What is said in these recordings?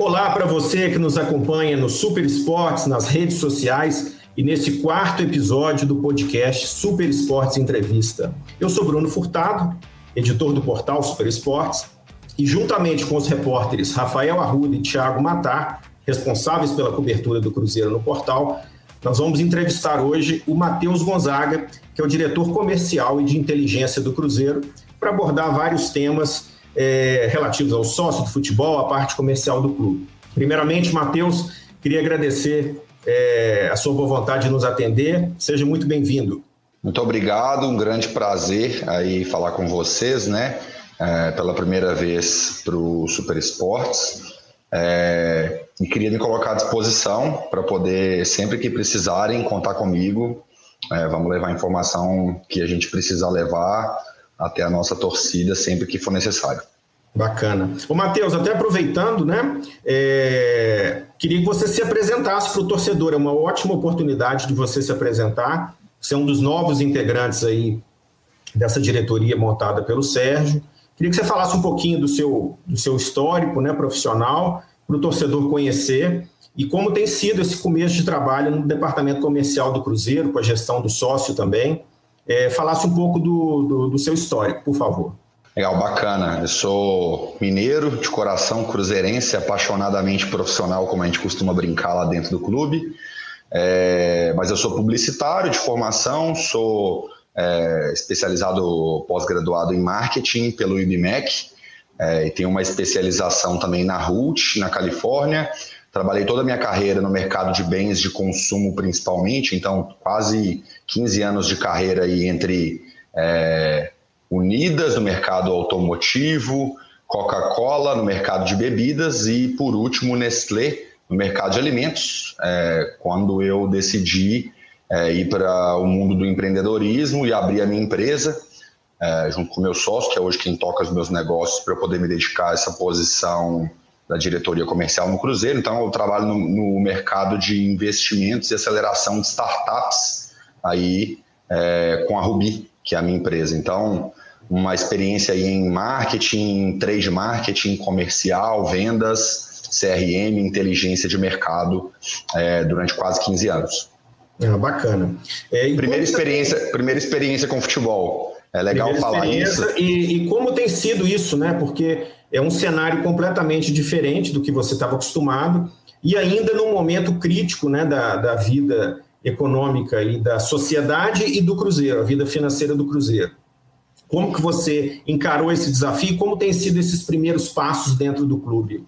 Olá para você que nos acompanha no Super Esportes, nas redes sociais e nesse quarto episódio do podcast Super Esportes Entrevista. Eu sou Bruno Furtado, editor do portal Super Esportes, e juntamente com os repórteres Rafael Arruda e Thiago Matar, responsáveis pela cobertura do Cruzeiro no portal, nós vamos entrevistar hoje o Matheus Gonzaga, que é o diretor comercial e de inteligência do Cruzeiro, para abordar vários temas é, relativos ao sócio do futebol, à parte comercial do clube. Primeiramente, Matheus, queria agradecer é, a sua boa vontade de nos atender. Seja muito bem-vindo. Muito obrigado, um grande prazer aí falar com vocês, né? É, pela primeira vez para o Super Esportes. É, e queria me colocar à disposição para poder, sempre que precisarem, contar comigo. É, vamos levar a informação que a gente precisa levar até a nossa torcida sempre que for necessário. Bacana. Ô, Matheus, até aproveitando, né? É... Queria que você se apresentasse para o torcedor. É uma ótima oportunidade de você se apresentar. Você é um dos novos integrantes aí dessa diretoria montada pelo Sérgio. Queria que você falasse um pouquinho do seu, do seu histórico né, profissional, para o torcedor conhecer e como tem sido esse começo de trabalho no departamento comercial do Cruzeiro, com a gestão do sócio também é, falasse um pouco do, do, do seu histórico, por favor. Legal, bacana. Eu sou mineiro de coração, cruzeirense, apaixonadamente profissional, como a gente costuma brincar lá dentro do clube. É, mas eu sou publicitário de formação, sou é, especializado pós-graduado em marketing pelo IBMEC é, e tenho uma especialização também na RUT, na Califórnia. Trabalhei toda a minha carreira no mercado de bens de consumo, principalmente, então quase 15 anos de carreira aí entre é, Unidas no mercado automotivo, Coca-Cola no mercado de bebidas e, por último, Nestlé no mercado de alimentos, é, quando eu decidi é, ir para o mundo do empreendedorismo e abrir a minha empresa, é, junto com o meu sócio, que é hoje quem toca os meus negócios, para eu poder me dedicar a essa posição da diretoria comercial no Cruzeiro, então eu trabalho no, no mercado de investimentos e aceleração de startups aí é, com a Rubi, que é a minha empresa. Então, uma experiência aí em marketing, trade marketing, comercial, vendas, CRM, inteligência de mercado é, durante quase 15 anos. Ah, bacana. É, primeira, experiência, primeira experiência com futebol. É legal falar isso. E, e, como tem sido isso, né? Porque é um cenário completamente diferente do que você estava acostumado e ainda num momento crítico né, da, da vida econômica e da sociedade e do Cruzeiro, a vida financeira do Cruzeiro. Como que você encarou esse desafio? Como têm sido esses primeiros passos dentro do clube?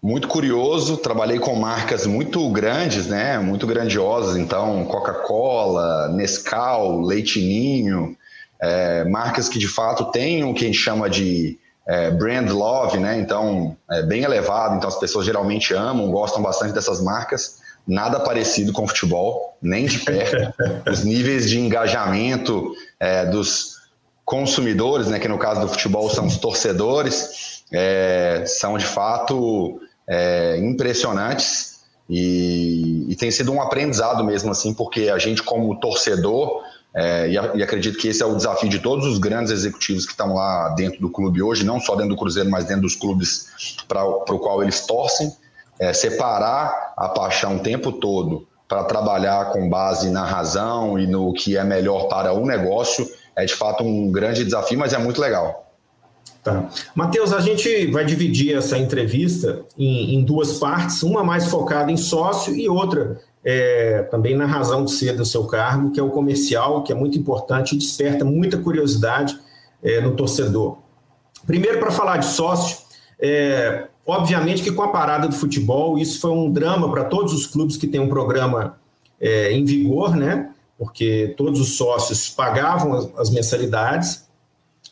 Muito curioso, trabalhei com marcas muito grandes, né? Muito grandiosas, então Coca-Cola, Nescau, Leitinho, é, marcas que de fato têm o que a gente chama de é, brand love, né? Então, é bem elevado. Então, as pessoas geralmente amam, gostam bastante dessas marcas. Nada parecido com futebol, nem de perto. Os níveis de engajamento é, dos consumidores, né? Que no caso do futebol são os torcedores, é, são de fato é, impressionantes. E, e tem sido um aprendizado mesmo, assim, porque a gente, como torcedor, é, e, e, acredito que esse é o desafio de todos os grandes executivos que estão lá dentro do clube hoje, não só dentro do Cruzeiro, mas dentro dos clubes para o qual eles torcem, é, separar a paixão o tempo todo para trabalhar com base na razão e no que é melhor para o negócio é de fato um grande desafio, mas é muito legal. Tá. Matheus, a gente vai dividir essa entrevista em, em duas partes, uma mais focada em sócio e outra é, também na razão de ser do seu cargo, que é o comercial, que é muito importante e desperta muita curiosidade é, no torcedor. Primeiro, para falar de sócio, é, obviamente que com a parada do futebol, isso foi um drama para todos os clubes que têm um programa é, em vigor, né? Porque todos os sócios pagavam as, as mensalidades,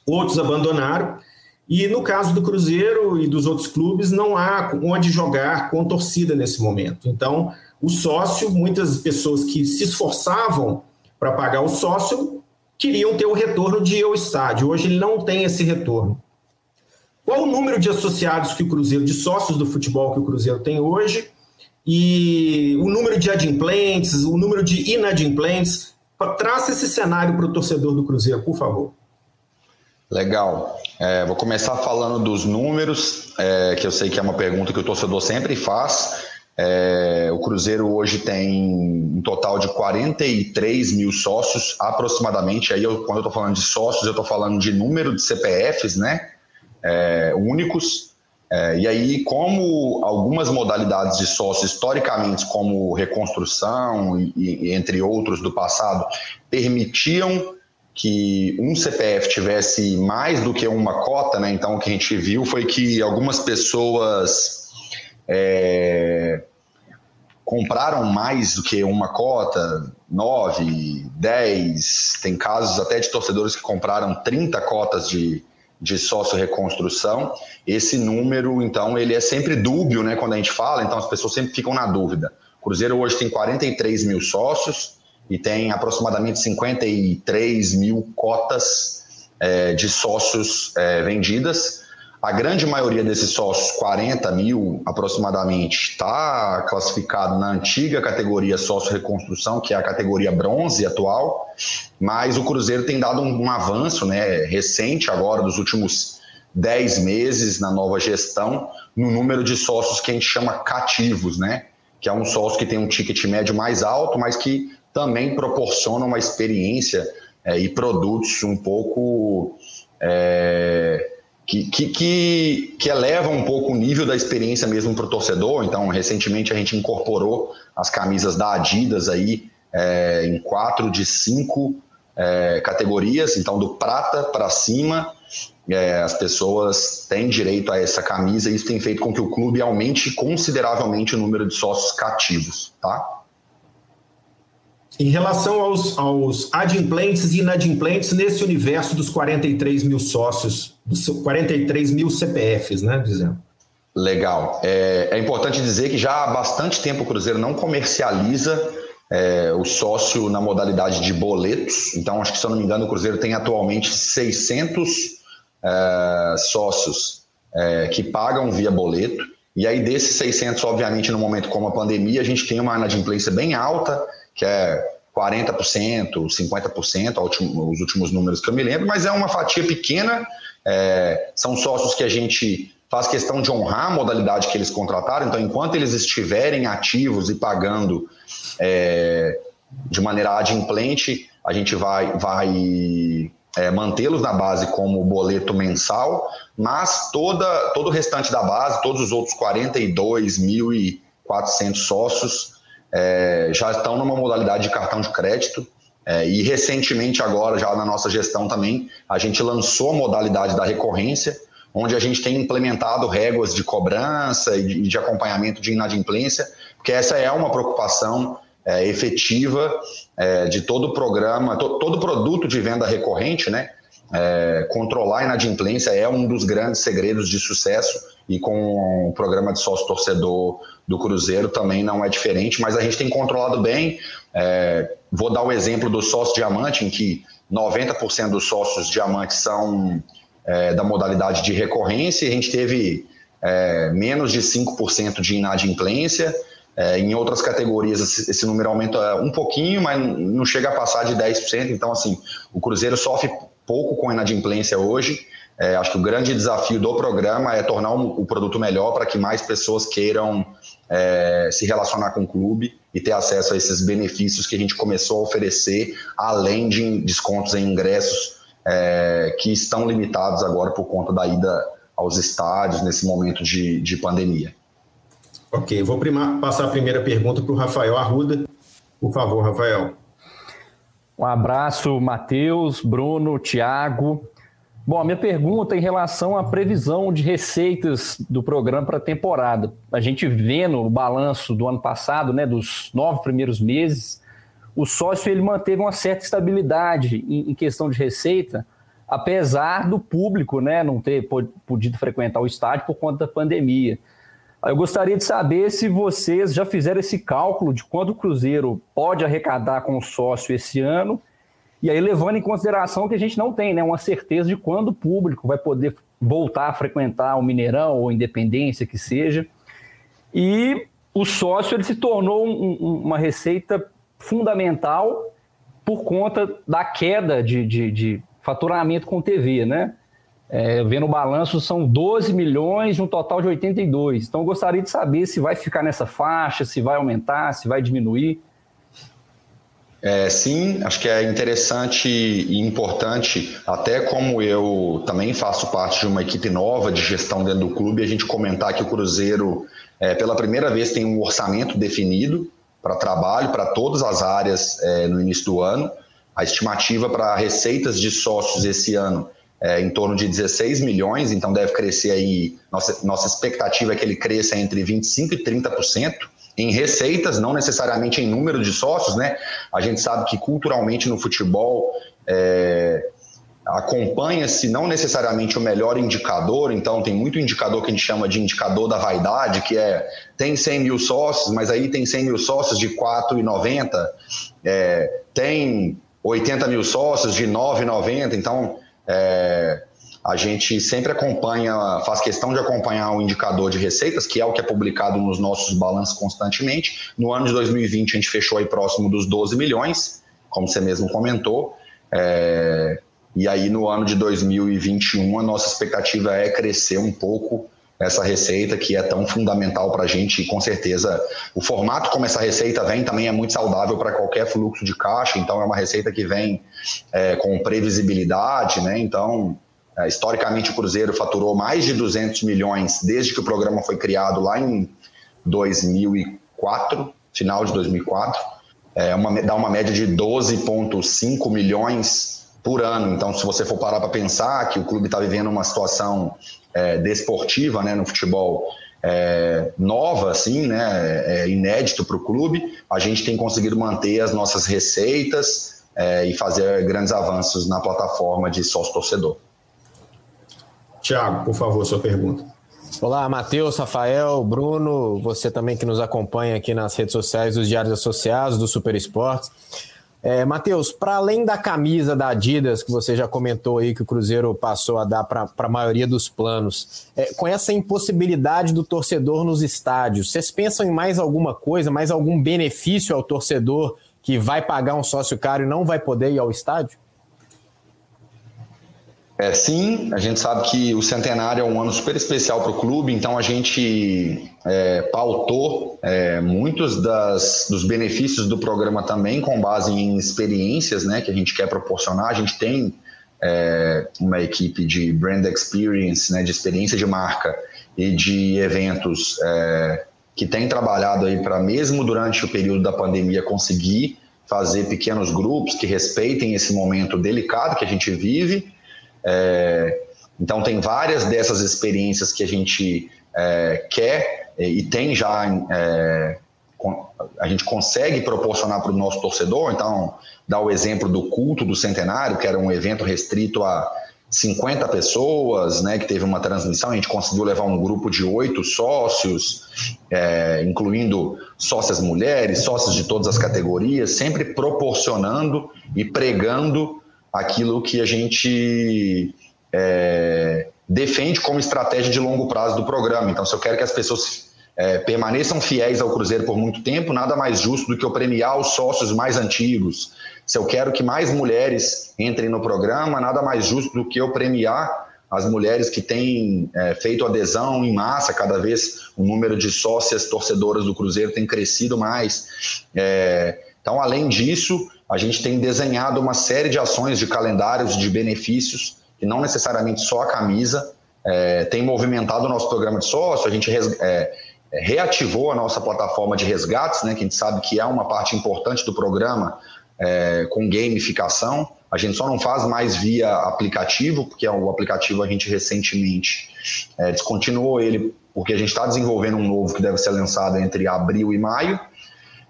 outros abandonaram. E no caso do Cruzeiro e dos outros clubes, não há onde jogar com torcida nesse momento. Então, o sócio, muitas pessoas que se esforçavam para pagar o sócio queriam ter o retorno de ir ao estádio. Hoje ele não tem esse retorno. Qual o número de associados que o Cruzeiro, de sócios do futebol que o Cruzeiro tem hoje? E o número de adimplentes, o número de inadimplentes? Traça esse cenário para o torcedor do Cruzeiro, por favor. Legal. É, vou começar falando dos números, é, que eu sei que é uma pergunta que o torcedor sempre faz. É, o Cruzeiro hoje tem um total de 43 mil sócios, aproximadamente. Aí, eu, quando eu estou falando de sócios, eu estou falando de número de CPFs, né? É, únicos. É, e aí, como algumas modalidades de sócio, historicamente, como reconstrução e, e entre outros do passado, permitiam que um CPF tivesse mais do que uma cota, né? Então, o que a gente viu foi que algumas pessoas é, compraram mais do que uma cota, nove, dez, tem casos até de torcedores que compraram 30 cotas de, de sócio reconstrução. Esse número, então, ele é sempre dúbio, né? Quando a gente fala, então as pessoas sempre ficam na dúvida. O Cruzeiro hoje tem 43 mil sócios e tem aproximadamente 53 mil cotas é, de sócios é, vendidas. A grande maioria desses sócios, 40 mil aproximadamente, está classificado na antiga categoria sócio-reconstrução, que é a categoria bronze atual, mas o Cruzeiro tem dado um, um avanço né, recente agora, dos últimos 10 meses na nova gestão, no número de sócios que a gente chama cativos, né? Que é um sócio que tem um ticket médio mais alto, mas que também proporciona uma experiência é, e produtos um pouco. É, que, que, que, que eleva um pouco o nível da experiência mesmo para o torcedor. Então, recentemente a gente incorporou as camisas da Adidas aí é, em quatro de cinco é, categorias. Então, do prata para cima, é, as pessoas têm direito a essa camisa e isso tem feito com que o clube aumente consideravelmente o número de sócios cativos, tá? Em relação aos, aos adimplentes e inadimplentes nesse universo dos 43 mil sócios, dos 43 mil CPFs, né, dizendo? Legal. É, é, importante dizer que já há bastante tempo o Cruzeiro não comercializa é, o sócio na modalidade de boletos. Então, acho que, se eu não me engano, o Cruzeiro tem atualmente 600 é, sócios é, que pagam via boleto. E aí, desses 600, obviamente, no momento como a pandemia, a gente tem uma inadimplência bem alta que é 40%, 50%, os últimos números que eu me lembro, mas é uma fatia pequena. É, são sócios que a gente faz questão de honrar a modalidade que eles contrataram, então, enquanto eles estiverem ativos e pagando é, de maneira adimplente, a gente vai, vai é, mantê-los na base como boleto mensal, mas toda, todo o restante da base, todos os outros 42.400 sócios, é, já estão numa modalidade de cartão de crédito. É, e recentemente, agora, já na nossa gestão também, a gente lançou a modalidade da recorrência, onde a gente tem implementado réguas de cobrança e de, de acompanhamento de inadimplência, porque essa é uma preocupação é, efetiva é, de todo o programa, to, todo produto de venda recorrente, né? É, controlar a inadimplência é um dos grandes segredos de sucesso e com o programa de sócio torcedor do Cruzeiro também não é diferente, mas a gente tem controlado bem. É, vou dar o exemplo do sócio diamante, em que 90% dos sócios diamantes são é, da modalidade de recorrência, e a gente teve é, menos de 5% de inadimplência. É, em outras categorias, esse, número aumenta um pouquinho, mas não chega a passar de 10%. Então, assim, o Cruzeiro sofre pouco com inadimplência hoje. É, acho que o grande desafio do programa é tornar o, o produto melhor para que mais pessoas queiram é, se relacionar com o clube e ter acesso a esses benefícios que a gente começou a oferecer, além de descontos em ingressos é, que estão limitados agora por conta da ida aos estádios nesse momento de, de pandemia. Ok, vou primar, passar a primeira pergunta para o Rafael Arruda. Por favor, Rafael. Um abraço, Matheus, Bruno, Tiago. Bom, a minha pergunta é em relação à previsão de receitas do programa para a temporada. A gente vendo o balanço do ano passado, né, dos nove primeiros meses, o sócio ele manteve uma certa estabilidade em, em questão de receita, apesar do público né, não ter podido frequentar o estádio por conta da pandemia. Eu gostaria de saber se vocês já fizeram esse cálculo de quanto o Cruzeiro pode arrecadar com o sócio esse ano e aí, levando em consideração que a gente não tem né, uma certeza de quando o público vai poder voltar a frequentar o Mineirão ou Independência, que seja. E o sócio ele se tornou um, uma receita fundamental por conta da queda de, de, de, faturamento com TV, né? É, vendo o balanço, são 12 milhões, um total de 82. Então, eu gostaria de saber se vai ficar nessa faixa, se vai aumentar, se vai diminuir. É, sim, acho que é interessante e importante, até como eu também faço parte de uma equipe nova de gestão dentro do clube, a gente comentar que o Cruzeiro, é, pela primeira vez, tem um orçamento definido para trabalho, para todas as áreas é, no início do ano. A estimativa para receitas de sócios esse ano é em torno de 16 milhões, então deve crescer aí. Nossa, nossa expectativa é que ele cresça entre 25% e 30% em receitas, não necessariamente em número de sócios, né? A gente sabe que culturalmente no futebol é, acompanha-se não necessariamente o melhor indicador, então tem muito indicador que a gente chama de indicador da vaidade, que é tem 100 mil sócios, mas aí tem 100 mil sócios de 4,90, é, tem 80 mil sócios de 9,90, então é, a gente sempre acompanha, faz questão de acompanhar o indicador de receitas, que é o que é publicado nos nossos balanços constantemente. No ano de 2020, a gente fechou aí próximo dos 12 milhões, como você mesmo comentou. É, e aí, no ano de 2021, a nossa expectativa é crescer um pouco essa receita que é tão fundamental para a gente e com certeza o formato como essa receita vem também é muito saudável para qualquer fluxo de caixa, então é uma receita que vem é, com previsibilidade, né? Então, é, historicamente o Cruzeiro faturou mais de 200 milhões desde que o programa foi criado lá em 2004, final de 2004, é uma, dá uma média de 12,5 milhões por ano. Então, se você for parar para pensar que o clube está vivendo uma situação é, desportiva né, no futebol é, nova, assim, né, é inédito para o clube, a gente tem conseguido manter as nossas receitas é, e fazer grandes avanços na plataforma de sócio-torcedor. Tiago, por favor, sua pergunta. Olá, Matheus, Rafael, Bruno, você também que nos acompanha aqui nas redes sociais dos Diários Associados, do Super Esportes. É, Matheus, para além da camisa da Adidas, que você já comentou aí que o Cruzeiro passou a dar para a maioria dos planos, é, com essa impossibilidade do torcedor nos estádios, vocês pensam em mais alguma coisa, mais algum benefício ao torcedor que vai pagar um sócio caro e não vai poder ir ao estádio? É, sim, a gente sabe que o centenário é um ano super especial para o clube, então a gente é, pautou é, muitos das, dos benefícios do programa também com base em experiências né, que a gente quer proporcionar. A gente tem é, uma equipe de brand experience, né, de experiência de marca e de eventos é, que tem trabalhado aí para, mesmo durante o período da pandemia, conseguir fazer pequenos grupos que respeitem esse momento delicado que a gente vive é, então, tem várias dessas experiências que a gente é, quer e tem já. É, a gente consegue proporcionar para o nosso torcedor. Então, dá o exemplo do culto do centenário, que era um evento restrito a 50 pessoas, né, que teve uma transmissão, a gente conseguiu levar um grupo de oito sócios, é, incluindo sócias mulheres, sócios de todas as categorias, sempre proporcionando e pregando aquilo que a gente é, defende como estratégia de longo prazo do programa. Então, se eu quero que as pessoas é, permaneçam fiéis ao Cruzeiro por muito tempo, nada mais justo do que eu premiar os sócios mais antigos. Se eu quero que mais mulheres entrem no programa, nada mais justo do que eu premiar as mulheres que têm é, feito adesão em massa, cada vez o número de sócias torcedoras do Cruzeiro tem crescido mais. É, então, além disso, a gente tem desenhado uma série de ações de calendários de benefícios, que não necessariamente só a camisa, é, tem movimentado o nosso programa de sócio, a gente é, reativou a nossa plataforma de resgates, né, que a gente sabe que é uma parte importante do programa, é, com gamificação. A gente só não faz mais via aplicativo, porque o aplicativo a gente recentemente é, descontinuou ele, porque a gente está desenvolvendo um novo que deve ser lançado entre abril e maio,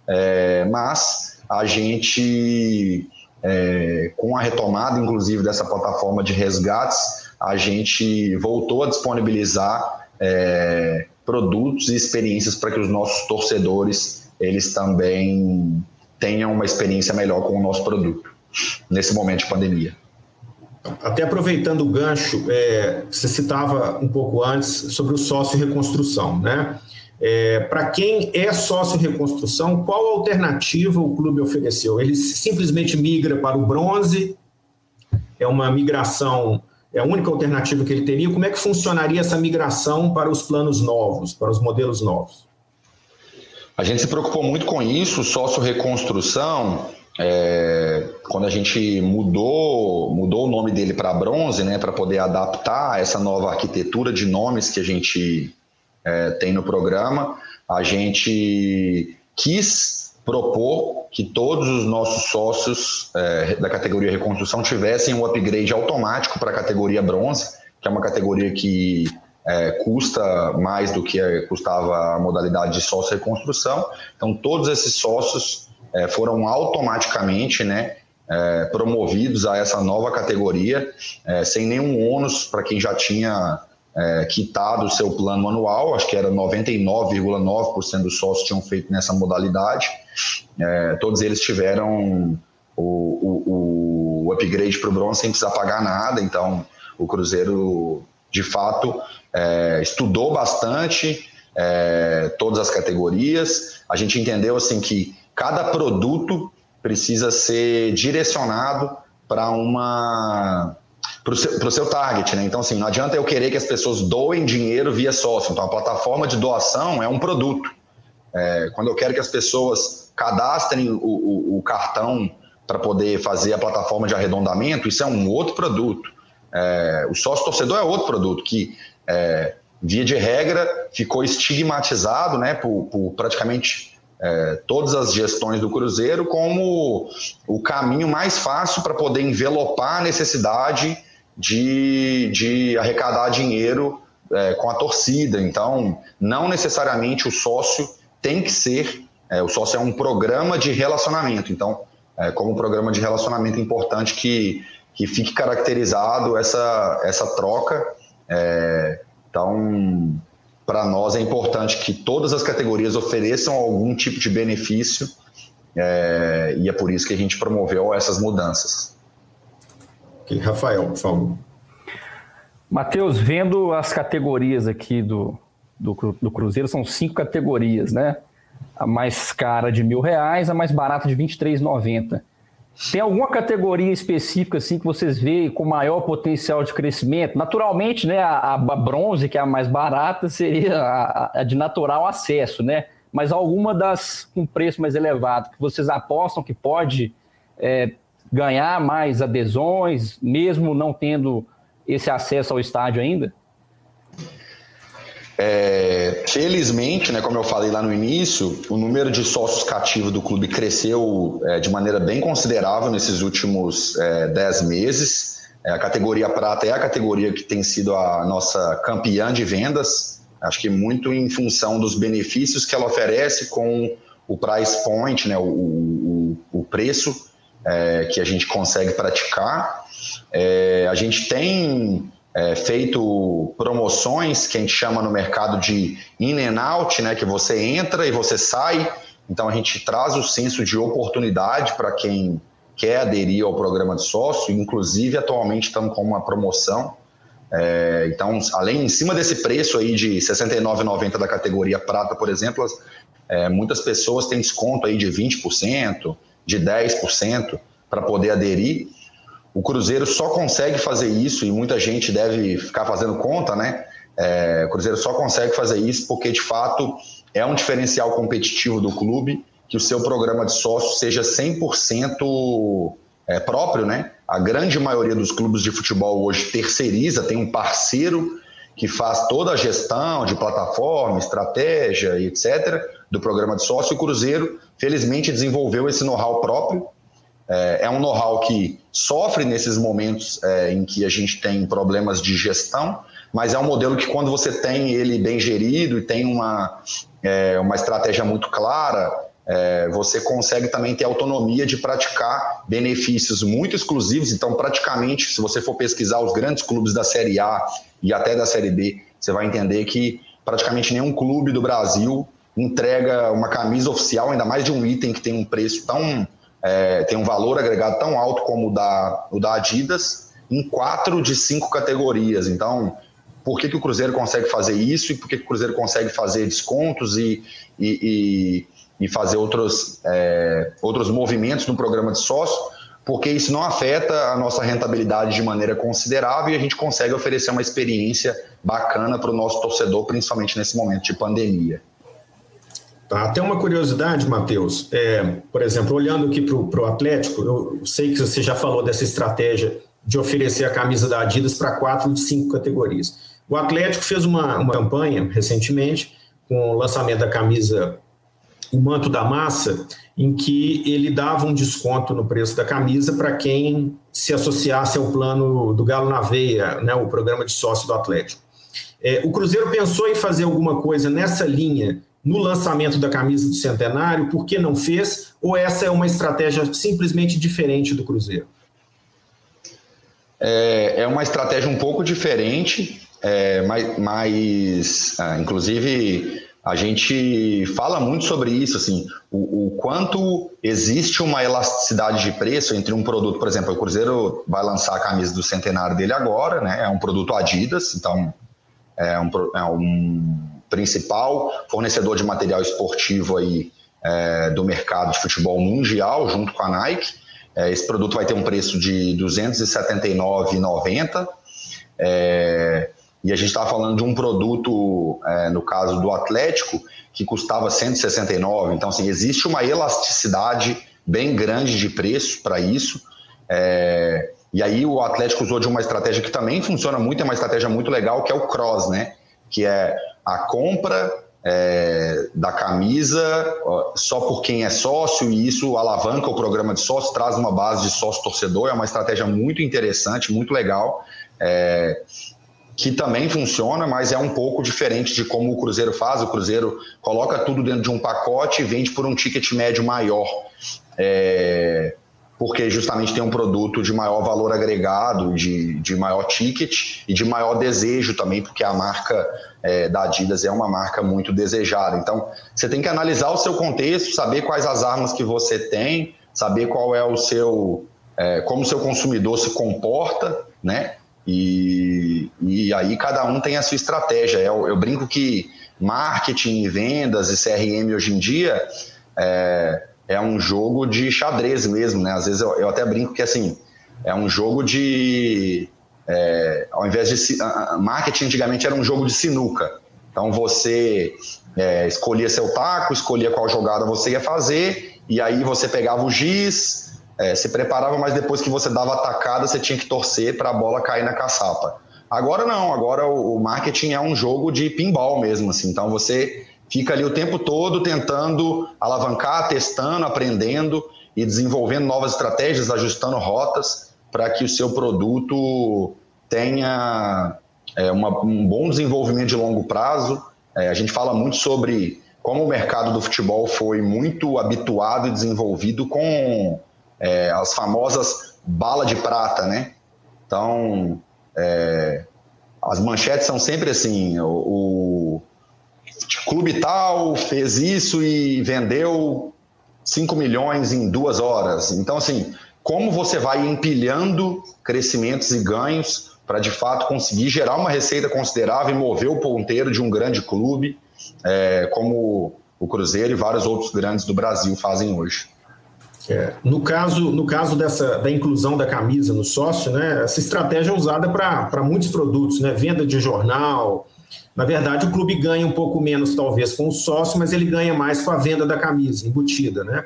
é, mas a gente, é, com a retomada, inclusive, dessa plataforma de resgates, a gente voltou a disponibilizar é, produtos e experiências para que os nossos torcedores eles também tenham uma experiência melhor com o nosso produto nesse momento de pandemia. Até aproveitando o gancho, é, você citava um pouco antes sobre o sócio reconstrução, né? É, Para quem é sócio reconstrução, qual alternativa o clube ofereceu? Ele simplesmente migra para o bronze, é uma migração é a única alternativa que ele teria. Como é que funcionaria essa migração para os planos novos, para os modelos novos? A gente se preocupou muito com isso, sócio reconstrução. É, quando a gente mudou, mudou o nome dele para bronze, né, para poder adaptar essa nova arquitetura de nomes que a gente é, tem no programa, a gente quis propor que todos os nossos sócios é, da categoria reconstrução tivessem um upgrade automático para a categoria bronze, que é uma categoria que é, custa mais do que custava a modalidade de sócio reconstrução. Então, todos esses sócios é, foram automaticamente né, é, promovidos a essa nova categoria, é, sem nenhum ônus para quem já tinha é, quitado o seu plano anual, acho que era 99,9% dos sócios tinham feito nessa modalidade. É, todos eles tiveram o, o, o upgrade para o bronze sem precisar pagar nada, então o Cruzeiro, de fato, é, estudou bastante é, todas as categorias. A gente entendeu assim que cada produto precisa ser direcionado para uma para o seu, seu, target, né? Então, assim, não adianta eu querer que as pessoas doem dinheiro via sócio. Então, a plataforma de doação é um produto. É, quando eu quero que as pessoas cadastrem o, o, o cartão para poder fazer a plataforma de arredondamento, isso é um outro produto. É, o sócio torcedor é outro produto que, é, via de regra, ficou estigmatizado né, por, por praticamente é, todas as gestões do Cruzeiro como o caminho mais fácil para poder envelopar a necessidade de, de arrecadar dinheiro é, com a torcida. Então, não necessariamente o sócio tem que ser, é, o sócio é um programa de relacionamento. Então, é, como um programa de relacionamento importante que, que fique caracterizado essa, essa troca. É, então, para nós é importante que todas as categorias ofereçam algum tipo de benefício é, e é por isso que a gente promoveu essas mudanças. Rafael, por favor. Matheus, vendo as categorias aqui do, do, do, Cruzeiro, são cinco categorias, né? A mais cara de mil reais, a mais barata de R$ 23,90. Tem alguma categoria específica assim que vocês veem com maior potencial de crescimento? Naturalmente, né, a, a bronze, que é a mais barata, seria a, a, de natural acesso, né? Mas alguma das com preço mais elevado que vocês apostam que pode é, ganhar mais adesões, mesmo não tendo esse acesso ao estádio ainda? É, felizmente, né, como eu falei lá no início, o número de sócios cativos do clube cresceu é, de maneira bem considerável nesses últimos é, dez meses. É, a categoria prata é a categoria que tem sido a nossa campeã de vendas, acho que muito em função dos benefícios que ela oferece com o price point, né, o, o, o preço é, que a gente consegue praticar. É, a gente tem é, feito promoções que a gente chama no mercado de in and out, né, que você entra e você sai. Então a gente traz o senso de oportunidade para quem quer aderir ao programa de sócio. Inclusive atualmente estamos com uma promoção. É, então, além em cima desse preço aí de R$ 69,90 da categoria prata, por exemplo, é, muitas pessoas têm desconto aí de 20%, de 10% para poder aderir. O Cruzeiro só consegue fazer isso, e muita gente deve ficar fazendo conta, né? É, o Cruzeiro só consegue fazer isso porque, de fato, é um diferencial competitivo do clube que o seu programa de sócio seja 100% é, próprio, né? A grande maioria dos clubes de futebol hoje terceiriza, tem um parceiro que faz toda a gestão de plataforma, estratégia e etc. do programa de sócio. O Cruzeiro, felizmente, desenvolveu esse know-how próprio. É, é um know-how que sofre nesses momentos é, em que a gente tem problemas de gestão, mas é um modelo que, quando você tem ele bem gerido e tem uma, é, uma estratégia muito clara, é, você consegue também ter autonomia de praticar benefícios muito exclusivos. Então, praticamente, se você for pesquisar os grandes clubes da Série A e até da Série B, você vai entender que praticamente nenhum clube do Brasil entrega uma camisa oficial, ainda mais de um item que tem um preço tão. É, tem um valor agregado tão alto como o da, o da Adidas, em quatro de cinco categorias. Então, por que, que o Cruzeiro consegue fazer isso e por que, que o Cruzeiro consegue fazer descontos e, e, e, e fazer outros, é, outros movimentos no programa de sócio? porque isso não afeta a nossa rentabilidade de maneira considerável e a gente consegue oferecer uma experiência bacana para o nosso torcedor, principalmente nesse momento de pandemia. Tá, até uma curiosidade, Matheus. É, por exemplo, olhando aqui para o Atlético, eu sei que você já falou dessa estratégia de oferecer a camisa da Adidas para quatro de cinco categorias. O Atlético fez uma, uma campanha recentemente com o lançamento da camisa O Manto da Massa, em que ele dava um desconto no preço da camisa para quem se associasse ao plano do Galo na Veia, né, o programa de sócio do Atlético. É, o Cruzeiro pensou em fazer alguma coisa nessa linha no lançamento da camisa do Centenário, por que não fez? Ou essa é uma estratégia simplesmente diferente do Cruzeiro? É, é uma estratégia um pouco diferente, é, mas, mas ah, inclusive a gente fala muito sobre isso, assim, o, o, quanto existe uma elasticidade de preço entre um produto, por exemplo, o Cruzeiro vai lançar a camisa do centenário dele agora, né? É um produto Adidas, então é um, é um principal fornecedor de material esportivo aí é, do mercado de futebol mundial, junto com a Nike. É, esse produto vai ter um preço de R$ 279,90. É, e a gente estava falando de um produto, é, no caso do Atlético, que custava 169. Então, assim, existe uma elasticidade bem grande de preço para isso. É, e aí o Atlético usou de uma estratégia que também funciona muito, é uma estratégia muito legal, que é o cross, né? Que é a compra é, da camisa só por quem é sócio, e isso alavanca o programa de sócio, traz uma base de sócio torcedor, é uma estratégia muito interessante, muito legal. É, que também funciona, mas é um pouco diferente de como o Cruzeiro faz. O Cruzeiro coloca tudo dentro de um pacote e vende por um ticket médio maior. É, porque justamente tem um produto de maior valor agregado, de, de maior ticket e de maior desejo também, porque a marca é, da Adidas é uma marca muito desejada. Então, você tem que analisar o seu contexto, saber quais as armas que você tem, saber qual é o seu. É, como o seu consumidor se comporta, né? E, e aí cada um tem a sua estratégia. Eu, eu brinco que marketing, vendas e CRM hoje em dia é, é um jogo de xadrez mesmo, né? Às vezes eu, eu até brinco que assim é um jogo de é, ao invés de marketing antigamente era um jogo de sinuca. Então você é, escolhia seu taco, escolhia qual jogada você ia fazer e aí você pegava o giz, é, se preparava, mas depois que você dava a tacada você tinha que torcer para a bola cair na caçapa. Agora não, agora o, o marketing é um jogo de pinball mesmo, assim. Então você fica ali o tempo todo tentando alavancar, testando, aprendendo e desenvolvendo novas estratégias, ajustando rotas para que o seu produto tenha é, uma, um bom desenvolvimento de longo prazo. É, a gente fala muito sobre como o mercado do futebol foi muito habituado e desenvolvido com é, as famosas bala de prata, né? Então, é, as manchetes são sempre assim: o, o clube tal fez isso e vendeu 5 milhões em duas horas. Então, assim, como você vai empilhando crescimentos e ganhos para de fato conseguir gerar uma receita considerável e mover o ponteiro de um grande clube, é, como o Cruzeiro e vários outros grandes do Brasil fazem hoje. É, no caso, no caso dessa, da inclusão da camisa no sócio, né, essa estratégia é usada para muitos produtos, né, venda de jornal. Na verdade, o clube ganha um pouco menos, talvez, com o sócio, mas ele ganha mais com a venda da camisa embutida. Né?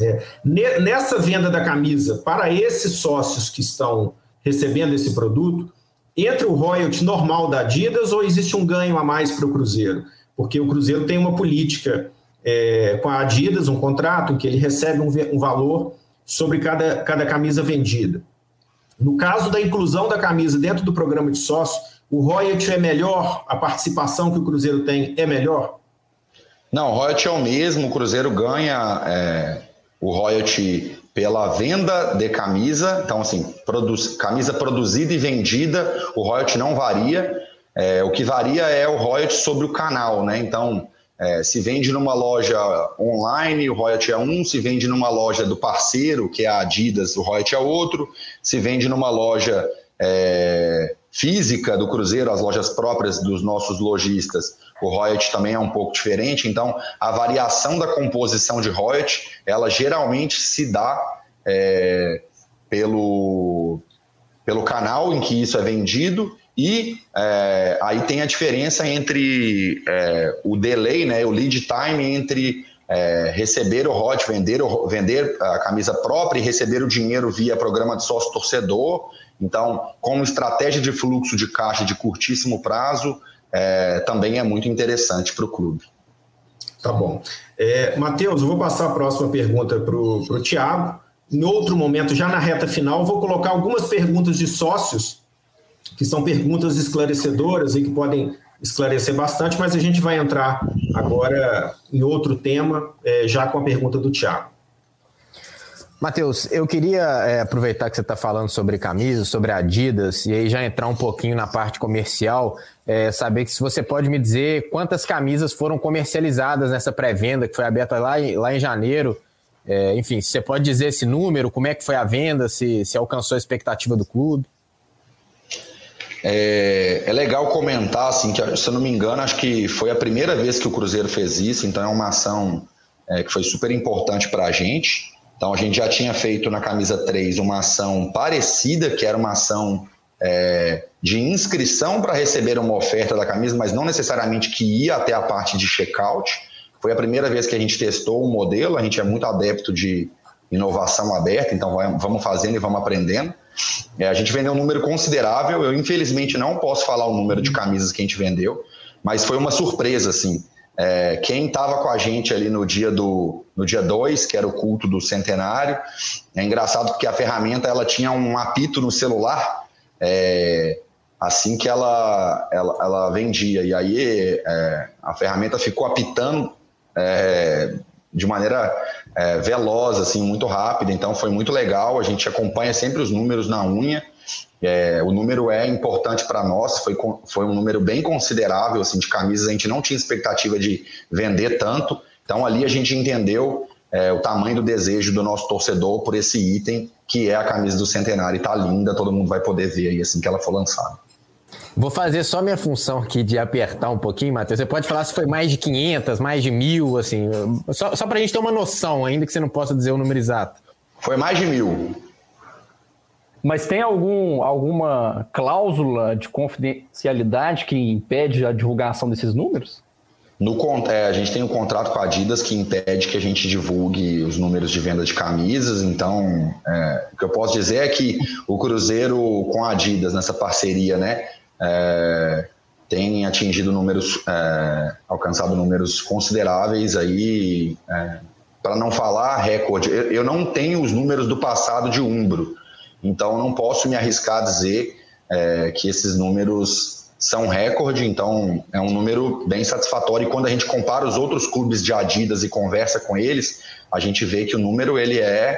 É, nessa venda da camisa, para esses sócios que estão recebendo esse produto, entra o royalty normal da Adidas ou existe um ganho a mais para o Cruzeiro? Porque o Cruzeiro tem uma política é, com a Adidas, um contrato que ele recebe um, um valor sobre cada, cada camisa vendida. No caso da inclusão da camisa dentro do programa de sócio, o royalty é melhor? A participação que o Cruzeiro tem é melhor? Não, o royalty é o mesmo, o Cruzeiro ganha é, o royalty pela venda de camisa, então assim, produz, camisa produzida e vendida, o royalty não varia, é, o que varia é o royalty sobre o canal, né? Então, é, se vende numa loja online, o royalty é um. Se vende numa loja do parceiro, que é a Adidas, o royalty é outro. Se vende numa loja é, física do Cruzeiro, as lojas próprias dos nossos lojistas, o royalty também é um pouco diferente. Então, a variação da composição de royalty, ela geralmente se dá é, pelo, pelo canal em que isso é vendido e é, aí tem a diferença entre é, o delay, né, o lead time entre é, receber o hot, vender, o, vender a camisa própria e receber o dinheiro via programa de sócio torcedor. Então, como estratégia de fluxo de caixa de curtíssimo prazo, é, também é muito interessante para o clube. Tá bom. É, Matheus, eu vou passar a próxima pergunta para o Tiago. Em outro momento, já na reta final, vou colocar algumas perguntas de sócios, que são perguntas esclarecedoras e que podem esclarecer bastante, mas a gente vai entrar agora em outro tema, é, já com a pergunta do Tiago. Matheus, eu queria é, aproveitar que você está falando sobre camisas, sobre Adidas, e aí já entrar um pouquinho na parte comercial, é, saber que se você pode me dizer quantas camisas foram comercializadas nessa pré-venda que foi aberta lá, em, lá em janeiro. É, enfim, se você pode dizer esse número, como é que foi a venda, se, se alcançou a expectativa do clube. É, é, legal comentar, assim, que se eu não me engano, acho que foi a primeira vez que o Cruzeiro fez isso, então é uma ação é, que foi super importante para a gente. Então a gente já tinha feito na camisa 3 uma ação parecida, que era uma ação é, de inscrição para receber uma oferta da camisa, mas não necessariamente que ia até a parte de checkout. Foi a primeira vez que a gente testou o modelo, a gente é muito adepto de inovação aberta, então vamos fazendo e vamos aprendendo. É, a gente vendeu um número considerável, eu infelizmente não posso falar o número de camisas que a gente vendeu, mas foi uma surpresa, assim. É, quem estava com a gente ali no dia do no dia 2, que era o culto do centenário, é engraçado porque a ferramenta ela tinha um apito no celular é, assim que ela, ela, ela, vendia. E aí é, a ferramenta ficou apitando é, de maneira é, veloz, assim, muito rápida. Então foi muito legal. A gente acompanha sempre os números na unha. É, o número é importante para nós, foi, foi um número bem considerável assim, de camisas, a gente não tinha expectativa de vender tanto, então ali a gente entendeu é, o tamanho do desejo do nosso torcedor por esse item, que é a camisa do Centenário, e tá linda, todo mundo vai poder ver aí assim que ela for lançada. Vou fazer só minha função aqui de apertar um pouquinho, Matheus. Você pode falar se foi mais de 500, mais de mil, assim, só, só para a gente ter uma noção, ainda que você não possa dizer o número exato. Foi mais de mil. Mas tem algum, alguma cláusula de confidencialidade que impede a divulgação desses números? No, é, a gente tem um contrato com a Adidas que impede que a gente divulgue os números de venda de camisas. Então, é, o que eu posso dizer é que o Cruzeiro com a Adidas nessa parceria, né, é, tem atingido números, é, alcançado números consideráveis aí. É, Para não falar recorde, eu, eu não tenho os números do passado de Umbro. Então, não posso me arriscar a dizer é, que esses números são recorde, então é um número bem satisfatório. E quando a gente compara os outros clubes de Adidas e conversa com eles, a gente vê que o número ele é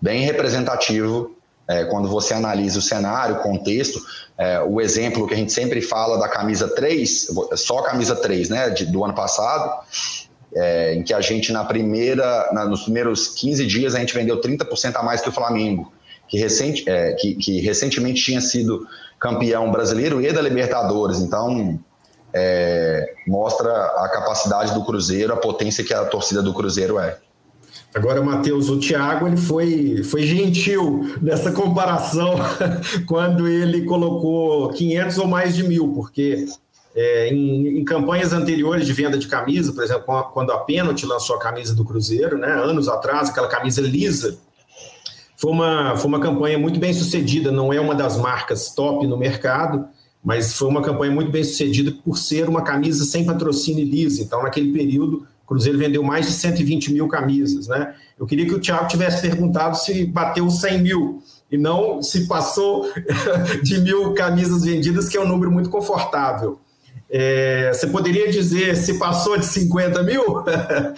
bem representativo é, quando você analisa o cenário, o contexto. É, o exemplo que a gente sempre fala da camisa 3, só a camisa 3, né, de, do ano passado, é, em que a gente na primeira, na, nos primeiros 15 dias a gente vendeu 30% a mais que o Flamengo que, recente, é, que, que, recentemente tinha sido campeão brasileiro e da Libertadores. Então, é, mostra a capacidade do Cruzeiro, a potência que a torcida do Cruzeiro é. Agora, Matheus, o Thiago ele foi, foi gentil nessa comparação quando ele colocou 500 ou mais de mil, porque é, em, em, campanhas anteriores de venda de camisa, por exemplo, quando a Pênalti lançou a camisa do Cruzeiro, né, anos atrás, aquela camisa lisa, foi uma, foi uma campanha muito bem sucedida, não é uma das marcas top no mercado, mas foi uma campanha muito bem sucedida por ser uma camisa sem patrocínio lisa. Então, naquele período, o Cruzeiro vendeu mais de 120 mil camisas. Né? Eu queria que o Thiago tivesse perguntado se bateu 100 mil e não se passou de mil camisas vendidas, que é um número muito confortável. É, você poderia dizer se passou de 50 mil?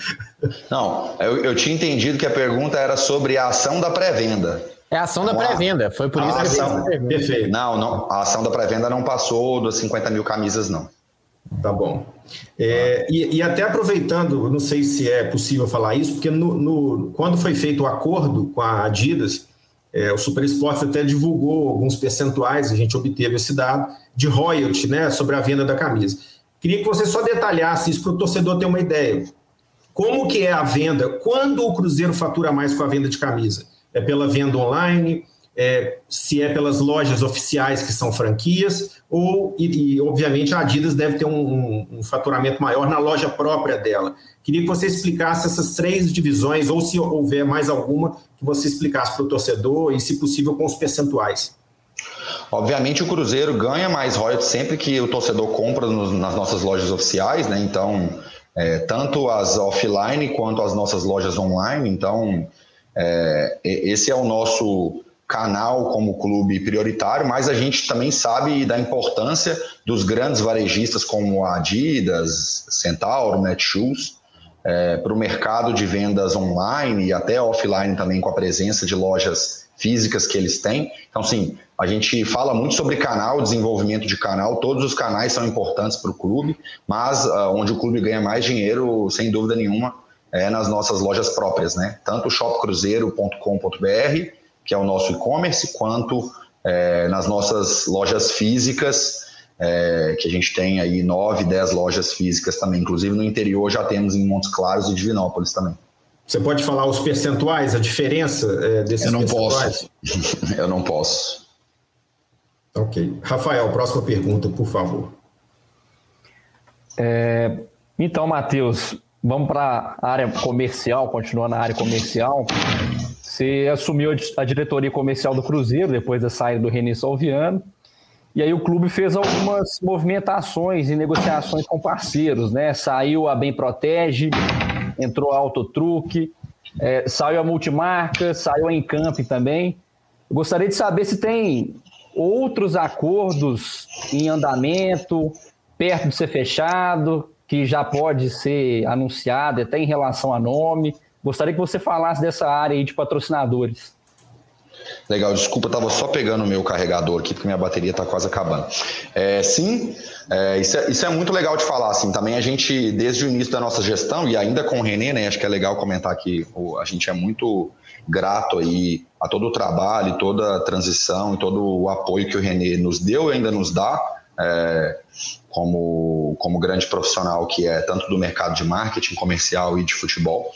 Não, eu, eu, tinha entendido que a pergunta era sobre a ação da pré-venda. É a ação da pré-venda, foi por isso ação, que Perfeito. Não, não, a ação da pré-venda não passou das 50 mil camisas, não. Tá bom. É, e, e, até aproveitando, não sei se é possível falar isso, porque no, no quando foi feito o acordo com a Adidas, é, o Super Esportes até divulgou alguns percentuais, a gente obteve esse dado, de royalty né, sobre a venda da camisa. Queria que você só detalhasse isso para o torcedor ter uma ideia. Como que é a venda? Quando o Cruzeiro fatura mais com a venda de camisa? É pela venda online? é, se é pelas lojas oficiais que são franquias, ou, e, e obviamente, a Adidas deve ter um, um, um, faturamento maior na loja própria dela. Queria que você explicasse essas três divisões, ou se houver mais alguma, que você explicasse para o torcedor e, se possível, com os percentuais. Obviamente o Cruzeiro ganha mais royalties sempre que o torcedor compra nos, nas nossas lojas oficiais, né? Então, é, tanto as offline quanto as nossas lojas online. Então, é, esse é o nosso canal como clube prioritário, mas a gente também sabe da importância dos grandes varejistas como a Adidas, Centauro, Netshoes, é, para o mercado de vendas online e até offline também com a presença de lojas físicas que eles têm. Então, sim, a gente fala muito sobre canal, desenvolvimento de canal, todos os canais são importantes para o clube, mas uh, onde o clube ganha mais dinheiro, sem dúvida nenhuma, é nas nossas lojas próprias, né? Tanto shopcruzeiro.com.br, que é o nosso e-commerce, quanto é, nas nossas lojas físicas, é, que a gente tem aí nove, dez lojas físicas também. Inclusive no interior já temos em Montes Claros e Divinópolis também. Você pode falar os percentuais, a diferença é, desses Eu não percentuais? posso. Eu não posso. Ok. Rafael, próxima pergunta, por favor. É, então, Matheus, vamos para a área comercial, continuando na área comercial. Você assumiu a diretoria comercial do Cruzeiro depois da saída do René Salviano. E aí o clube fez algumas movimentações e negociações com parceiros, né? Saiu a Bem Protege, entrou a Autotruque, é, saiu a Multimarca, saiu a Encamp também. Eu gostaria de saber se tem outros acordos em andamento, perto de ser fechado, que já pode ser anunciado, até em relação a nome. Gostaria que você falasse dessa área aí de patrocinadores. Legal, desculpa, estava só pegando o meu carregador aqui, porque minha bateria está quase acabando. É, sim, é, isso, é, isso, é, muito legal de falar. Assim, também a gente, desde o início da nossa gestão, e ainda com o Renê, né, acho que é legal comentar que a gente é muito grato aí a todo o trabalho, toda a transição e todo o apoio que o Renê nos deu e ainda nos dá. É, como, como grande profissional que é tanto do mercado de marketing comercial e de futebol.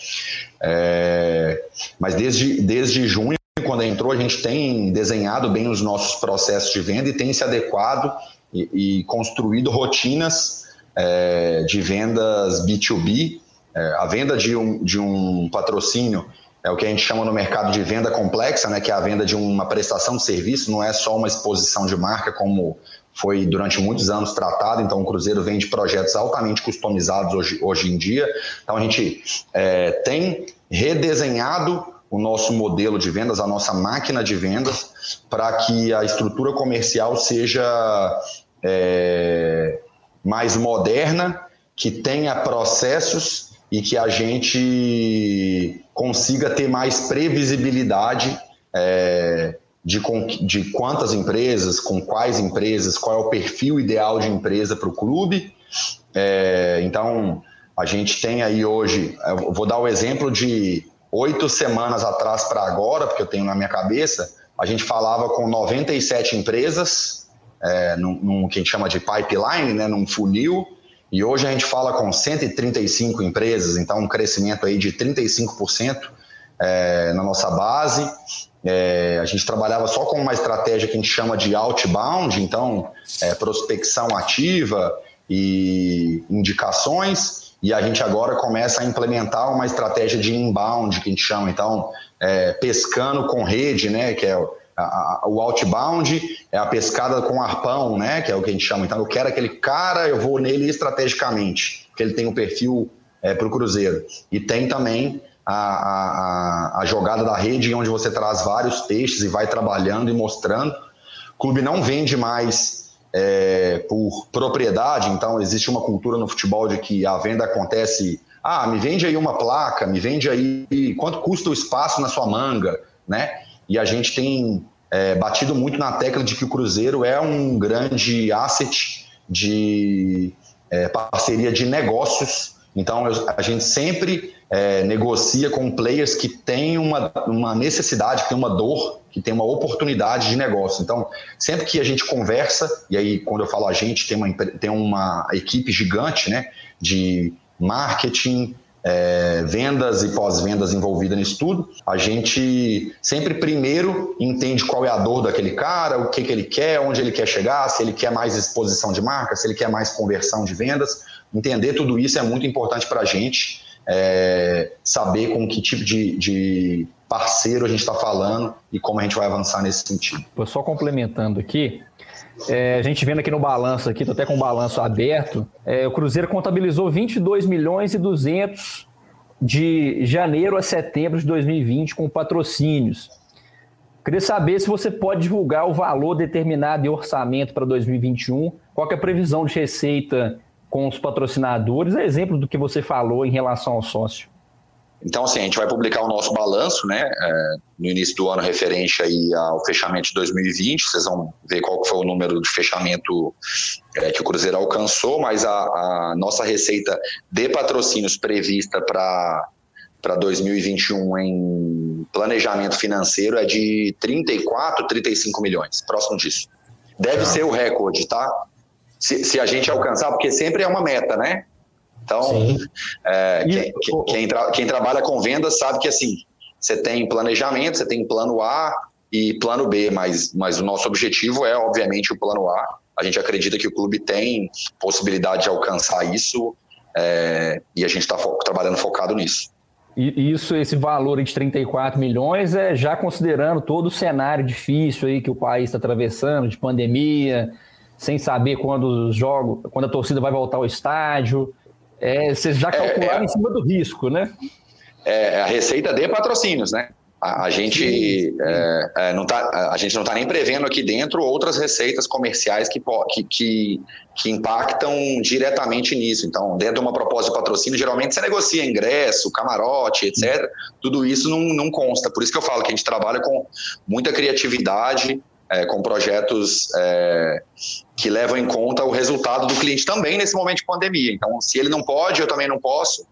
É, mas desde, desde junho quando entrou, a gente tem desenhado bem os nossos processos de venda e tem se adequado e, e construído rotinas é, de vendas B2B. É, a venda de um, de um patrocínio é o que a gente chama no mercado de venda complexa, né, que é a venda de uma prestação de serviço, não é só uma exposição de marca como foi durante muitos anos tratado, então o Cruzeiro vende projetos altamente customizados hoje, hoje em dia. Então a gente é, tem redesenhado o nosso modelo de vendas, a nossa máquina de vendas, para que a estrutura comercial seja é, mais moderna, que tenha processos e que a gente consiga ter mais previsibilidade é, de, de quantas empresas, com quais empresas, qual é o perfil ideal de empresa para o clube. É, então, a gente tem aí hoje, vou dar o exemplo de oito semanas atrás para agora, porque eu tenho na minha cabeça, a gente falava com 97 empresas, é, num, num, que a gente chama de pipeline, né, num funil, e hoje a gente fala com 135 empresas, então um crescimento aí de 35% é, na nossa base. É, a gente trabalhava só com uma estratégia que a gente chama de outbound, então é, prospecção ativa e indicações, e a gente agora começa a implementar uma estratégia de inbound, que a gente chama, então, é, pescando com rede, né, que é o, a, o outbound, é a pescada com arpão, né, que é o que a gente chama. Então, eu quero aquele cara, eu vou nele estrategicamente, porque ele tem um perfil é, para o Cruzeiro. E tem também a, a, a, jogada da rede, onde você traz vários peixes e vai trabalhando e mostrando. O clube não vende mais é, por propriedade, então existe uma cultura no futebol de que a venda acontece, ah, me vende aí uma placa, me vende aí quanto custa o espaço na sua manga, né? E a gente tem é, batido muito na tecla de que o Cruzeiro é um grande asset de é, parceria de negócios então, a gente sempre é, negocia com players que têm uma, uma necessidade, que têm uma dor, que têm uma oportunidade de negócio. Então, sempre que a gente conversa, e aí quando eu falo a gente, tem uma, tem uma equipe gigante né, de marketing, é, vendas e pós-vendas envolvida nisso tudo. A gente sempre primeiro entende qual é a dor daquele cara, o que, que ele quer, onde ele quer chegar, se ele quer mais exposição de marca, se ele quer mais conversão de vendas. Entender tudo isso é muito importante para a gente. É, saber com que tipo de, de parceiro a gente está falando e como a gente vai avançar nesse sentido. Só complementando aqui, é, a gente vendo aqui no balanço aqui, tô até com o balanço aberto, é, o Cruzeiro contabilizou 22 milhões e 200 de janeiro a setembro de 2020 com patrocínios. Queria saber se você pode divulgar o valor determinado em orçamento para 2021, qual é a previsão de receita com os patrocinadores, é exemplo do que você falou em relação ao sócio. Então, assim, a gente vai publicar o nosso balanço, né, é, no início do ano referente aí ao fechamento de 2020, vocês vão ver qual foi o número de fechamento é, que o Cruzeiro alcançou, mas a, a nossa receita de patrocínios prevista para para 2021 em planejamento financeiro é de 34, 35 milhões, próximo disso. Deve ah. ser o recorde, tá? Se, se a gente alcançar, porque sempre é uma meta, né? Então, é, quem, quem, tra quem, trabalha com vendas sabe que assim, você tem planejamento, você tem plano A e plano B, mas, mas o nosso objetivo é, obviamente, o plano A. A gente acredita que o clube tem possibilidade de alcançar isso é, e a gente está fo trabalhando focado nisso. E isso, esse valor de 34 milhões é já considerando todo o cenário difícil aí que o país está atravessando, de pandemia, sem saber quando os jogos, quando a torcida vai voltar ao estádio. É, vocês já calcularam é, é, em cima do risco, né? É, é a receita de patrocínios, né? A, a gente é, é, não tá, a gente não está nem prevendo aqui dentro outras receitas comerciais que, que, que, que, impactam diretamente nisso. Então, dentro de uma proposta de patrocínio, geralmente você negocia ingresso, camarote, etc. Tudo isso não, não consta. Por isso que eu falo que a gente trabalha com muita criatividade, é, com projetos é, que levam em conta o resultado do cliente também nesse momento de pandemia. Então, se ele não pode, eu também não posso.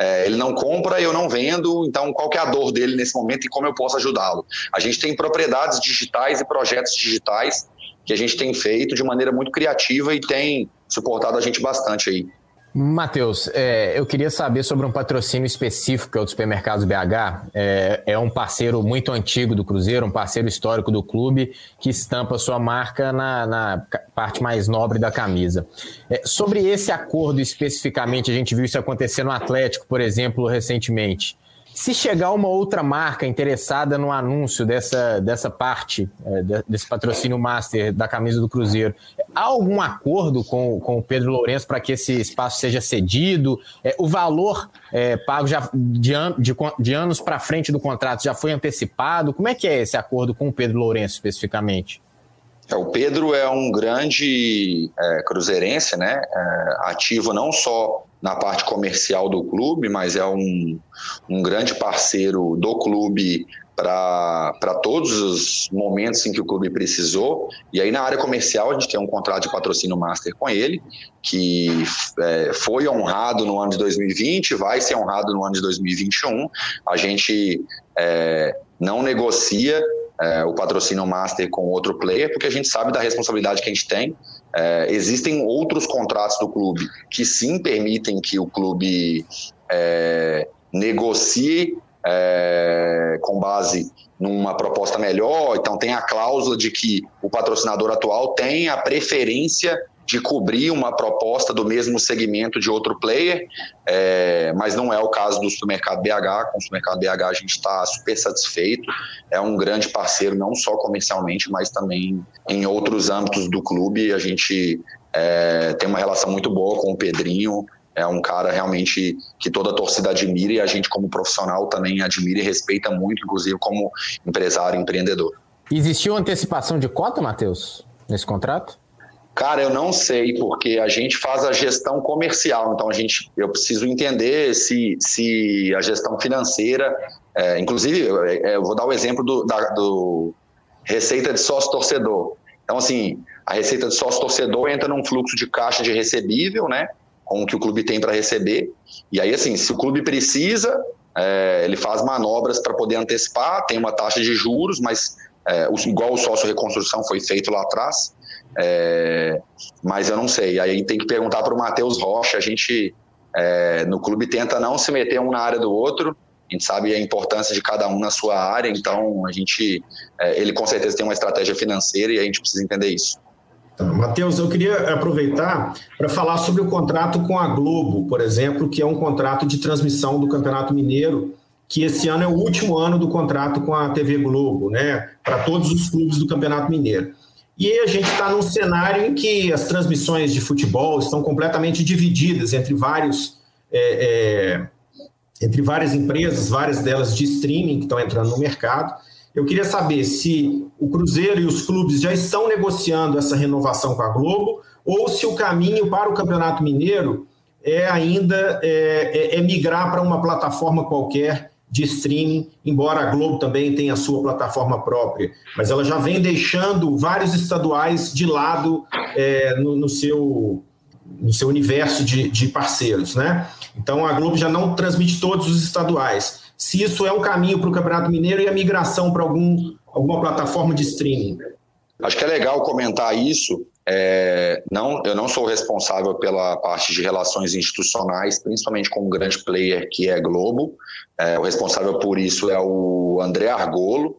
É, ele não compra, eu não vendo. Então, qual é a dor dele nesse momento e como eu posso ajudá-lo? A gente tem propriedades digitais e projetos digitais que a gente tem feito de maneira muito criativa e tem suportado a gente bastante aí. Matheus, é, eu queria saber sobre um patrocínio específico que é o do Supermercados BH. É, é, um parceiro muito antigo do Cruzeiro, um parceiro histórico do clube, que estampa sua marca na, na parte mais nobre da camisa. É, sobre esse acordo especificamente, a gente viu isso acontecer no Atlético, por exemplo, recentemente. Se chegar uma outra marca interessada no anúncio dessa, dessa parte, é, desse patrocínio master da camisa do Cruzeiro, há algum acordo com, com o Pedro Lourenço para que esse espaço seja cedido? É, o valor é, pago já de, de, de anos para frente do contrato já foi antecipado? Como é que é esse acordo com o Pedro Lourenço especificamente? É, o Pedro é um grande é, cruzeirense, né? É, ativo não só na parte comercial do clube, mas é um, um grande parceiro do clube para todos os momentos em que o clube precisou. E aí, na área comercial, a gente tem um contrato de patrocínio master com ele, que é, foi honrado no ano de 2020, vai ser honrado no ano de 2021. A gente é, não negocia é, o patrocínio master com outro player, porque a gente sabe da responsabilidade que a gente tem. É, existem outros contratos do clube que sim permitem que o clube é, negocie é, com base numa proposta melhor. Então, tem a cláusula de que o patrocinador atual tem a preferência de cobrir uma proposta do mesmo segmento de outro player, é, mas não é o caso do Supermercado BH. Com o Supermercado BH a gente está super satisfeito, é um grande parceiro, não só comercialmente, mas também em outros âmbitos do clube. A gente é, tem uma relação muito boa com o Pedrinho, é um cara realmente que toda a torcida admira e a gente, como profissional, também admira e respeita muito, inclusive como empresário e empreendedor. Existiu antecipação de cota, Matheus, nesse contrato? Cara, eu não sei, porque a gente faz a gestão comercial, então a gente, eu preciso entender se, se a gestão financeira, é, inclusive, é, eu vou dar o exemplo do, da, do receita de sócio-torcedor. Então, assim, a receita de sócio-torcedor entra num fluxo de caixa de recebível, né, com o que o clube tem para receber, e aí, assim, se o clube precisa, é, ele faz manobras para poder antecipar, tem uma taxa de juros, mas é, igual o sócio reconstrução foi feito lá atrás, é, mas eu não sei. Aí tem que perguntar para o Matheus Rocha. A gente é, no clube tenta não se meter um na área do outro. A gente sabe a importância de cada um na sua área, então a gente, é, ele com certeza tem uma estratégia financeira e a gente precisa entender isso. Matheus, eu queria aproveitar para falar sobre o contrato com a Globo, por exemplo, que é um contrato de transmissão do Campeonato Mineiro, que esse ano é o último ano do contrato com a TV Globo, né, para todos os clubes do Campeonato Mineiro. E a gente está num cenário em que as transmissões de futebol estão completamente divididas entre vários é, é, entre várias empresas, várias delas de streaming que estão entrando no mercado. Eu queria saber se o Cruzeiro e os clubes já estão negociando essa renovação com a Globo ou se o caminho para o Campeonato Mineiro é ainda é, é, é migrar para uma plataforma qualquer de streaming, embora a Globo também tenha a sua plataforma própria, mas ela já vem deixando vários estaduais de lado é, no, no, seu, no seu universo de, de parceiros, né? Então a Globo já não transmite todos os estaduais. Se isso é um caminho para o Campeonato Mineiro e a migração para algum, alguma plataforma de streaming. Acho que é legal comentar isso. É, não, eu não sou responsável pela parte de relações institucionais, principalmente com um grande player que é Globo. É, o responsável por isso é o André Argolo.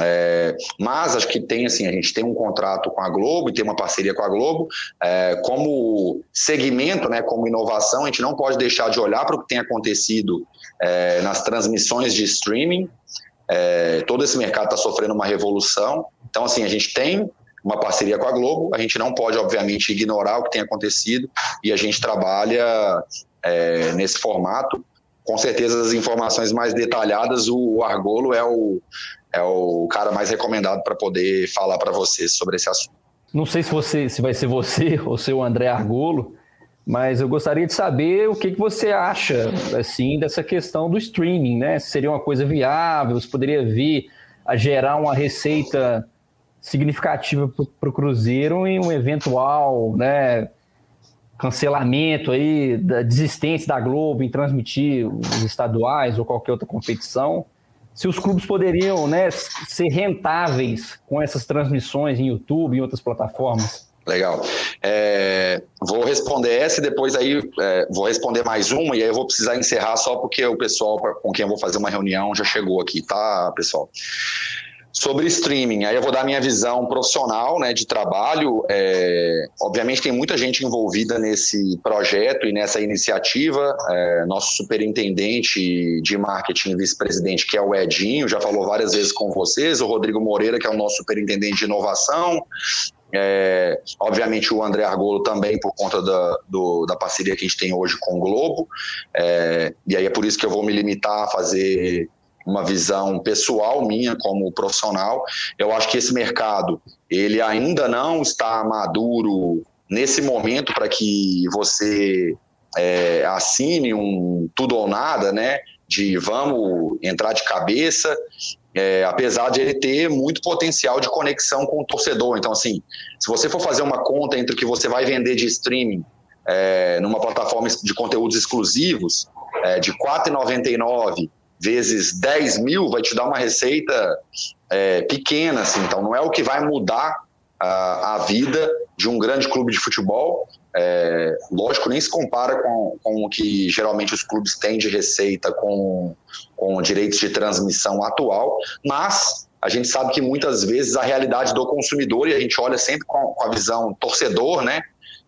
É, mas acho que tem assim, a gente tem um contrato com a Globo e tem uma parceria com a Globo. É, como segmento, né, como inovação, a gente não pode deixar de olhar para o que tem acontecido é, nas transmissões de streaming. É, todo esse mercado está sofrendo uma revolução. Então, assim, a gente tem uma parceria com a Globo, a gente não pode, obviamente, ignorar o que tem acontecido e a gente trabalha é, nesse formato. Com certeza, as informações mais detalhadas, o Argolo é o, é o cara mais recomendado para poder falar para vocês sobre esse assunto. Não sei se, você, se vai ser você ou ser o André Argolo, mas eu gostaria de saber o que, que você acha assim dessa questão do streaming, né? Se seria uma coisa viável, se poderia vir a gerar uma receita significativa para o Cruzeiro em um eventual né, cancelamento aí da desistência da Globo em transmitir os estaduais ou qualquer outra competição se os clubes poderiam né, ser rentáveis com essas transmissões em YouTube e outras plataformas. Legal. É, vou responder essa e depois aí é, vou responder mais uma e aí eu vou precisar encerrar só porque o pessoal com quem eu vou fazer uma reunião já chegou aqui, tá, pessoal? Sobre streaming, aí eu vou dar minha visão profissional né, de trabalho. É, obviamente, tem muita gente envolvida nesse projeto e nessa iniciativa. É, nosso superintendente de marketing vice-presidente, que é o Edinho, já falou várias vezes com vocês. O Rodrigo Moreira, que é o nosso superintendente de inovação. É, obviamente, o André Argolo também, por conta da, do, da parceria que a gente tem hoje com o Globo. É, e aí é por isso que eu vou me limitar a fazer uma visão pessoal minha como profissional. Eu acho que esse mercado ele ainda não está maduro nesse momento para que você é, assine um tudo ou nada, né? De vamos entrar de cabeça, é, apesar de ele ter muito potencial de conexão com o torcedor. Então, assim, se você for fazer uma conta entre o que você vai vender de streaming é, numa plataforma de conteúdos exclusivos, é, de R$ 4,99 vezes 10 mil vai te dar uma receita é, pequena, assim. Então, não é o que vai mudar a, a vida de um grande clube de futebol. É, lógico, nem se compara com, com o que geralmente os clubes têm de receita com, com direitos de transmissão atual, mas a gente sabe que muitas vezes a realidade do consumidor, e a gente olha sempre com, a visão torcedor, né?